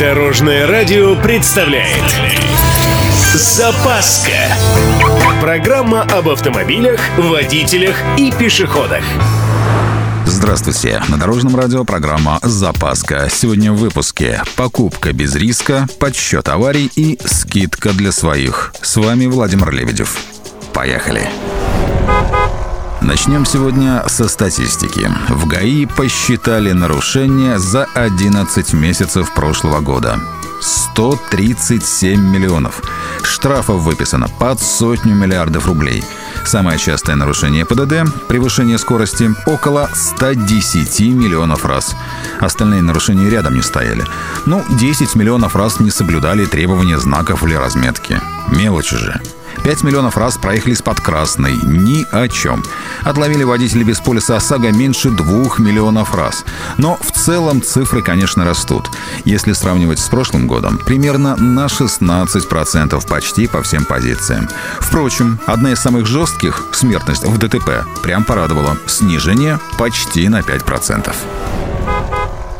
Дорожное радио представляет Запаска Программа об автомобилях, водителях и пешеходах Здравствуйте! На Дорожном радио программа «Запаска». Сегодня в выпуске «Покупка без риска», «Подсчет аварий» и «Скидка для своих». С вами Владимир Лебедев. Поехали! Начнем сегодня со статистики. В ГАИ посчитали нарушения за 11 месяцев прошлого года. 137 миллионов. Штрафов выписано под сотню миллиардов рублей. Самое частое нарушение ПДД – превышение скорости – около 110 миллионов раз. Остальные нарушения рядом не стояли. Ну, 10 миллионов раз не соблюдали требования знаков или разметки. Мелочи же. 5 миллионов раз проехали с-под красной. Ни о чем. Отловили водителей без полиса ОСАГО меньше 2 миллионов раз. Но в целом цифры, конечно, растут. Если сравнивать с прошлым годом, примерно на 16% почти по всем позициям. Впрочем, одна из самых жестких, смертность в ДТП, прям порадовала. Снижение почти на 5%.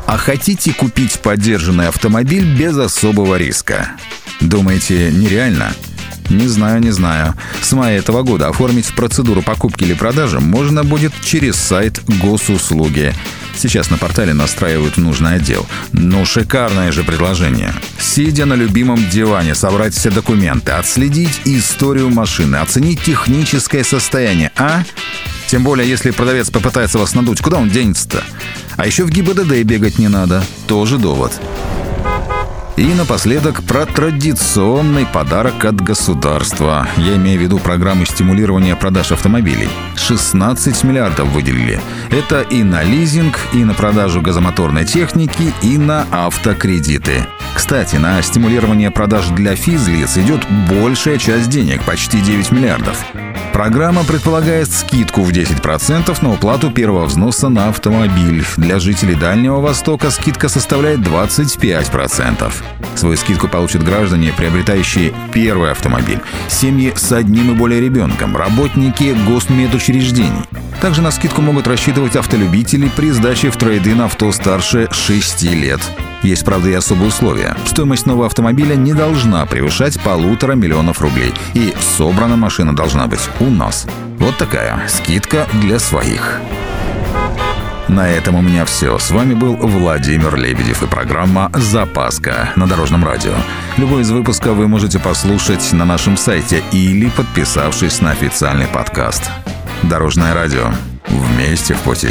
А хотите купить поддержанный автомобиль без особого риска? Думаете, нереально? Не знаю, не знаю. С мая этого года оформить процедуру покупки или продажи можно будет через сайт госуслуги. Сейчас на портале настраивают нужный отдел. Ну, шикарное же предложение. Сидя на любимом диване, собрать все документы, отследить историю машины, оценить техническое состояние, а? Тем более, если продавец попытается вас надуть, куда он денется-то? А еще в ГИБДД бегать не надо. Тоже довод. И напоследок про традиционный подарок от государства. Я имею в виду программу стимулирования продаж автомобилей. 16 миллиардов выделили. Это и на лизинг, и на продажу газомоторной техники, и на автокредиты. Кстати, на стимулирование продаж для физлиц идет большая часть денег, почти 9 миллиардов. Программа предполагает скидку в 10% на уплату первого взноса на автомобиль. Для жителей Дальнего Востока скидка составляет 25%. Свою скидку получат граждане, приобретающие первый автомобиль, семьи с одним и более ребенком, работники госмедучреждений. Также на скидку могут рассчитывать автолюбители при сдаче в трейдин авто старше 6 лет. Есть, правда, и особые условия. Стоимость нового автомобиля не должна превышать полутора миллионов рублей. И собрана машина должна быть у нас. Вот такая скидка для своих. На этом у меня все. С вами был Владимир Лебедев и программа «Запаска» на Дорожном радио. Любой из выпусков вы можете послушать на нашем сайте или подписавшись на официальный подкаст. Дорожное радио. Вместе в пути.